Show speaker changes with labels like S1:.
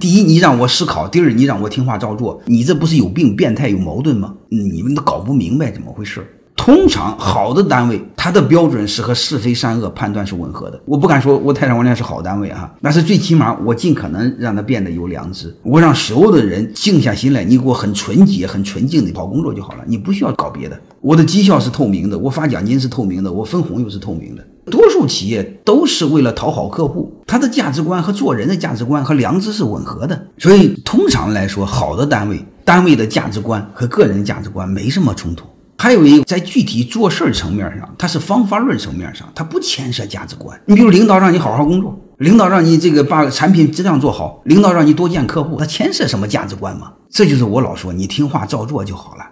S1: 第一，你让我思考；第二，你让我听话照做。你这不是有病、变态、有矛盾吗？你们都搞不明白怎么回事。通常好的单位，它的标准是和是非善恶判断是吻合的。我不敢说我泰山网店是好单位啊，但是最起码我尽可能让它变得有良知。我让所有的人静下心来，你给我很纯洁、很纯净的好工作就好了，你不需要搞别的。我的绩效是透明的，我发奖金是透明的，我分红又是透明的。多数企业都是为了讨好客户，他的价值观和做人的价值观和良知是吻合的。所以通常来说，好的单位，单位的价值观和个人价值观没什么冲突。还有一个，在具体做事儿层面上，它是方法论层面上，它不牵涉价值观。你比如领导让你好好工作，领导让你这个把产品质量做好，领导让你多见客户，它牵涉什么价值观吗？这就是我老说，你听话照做就好了。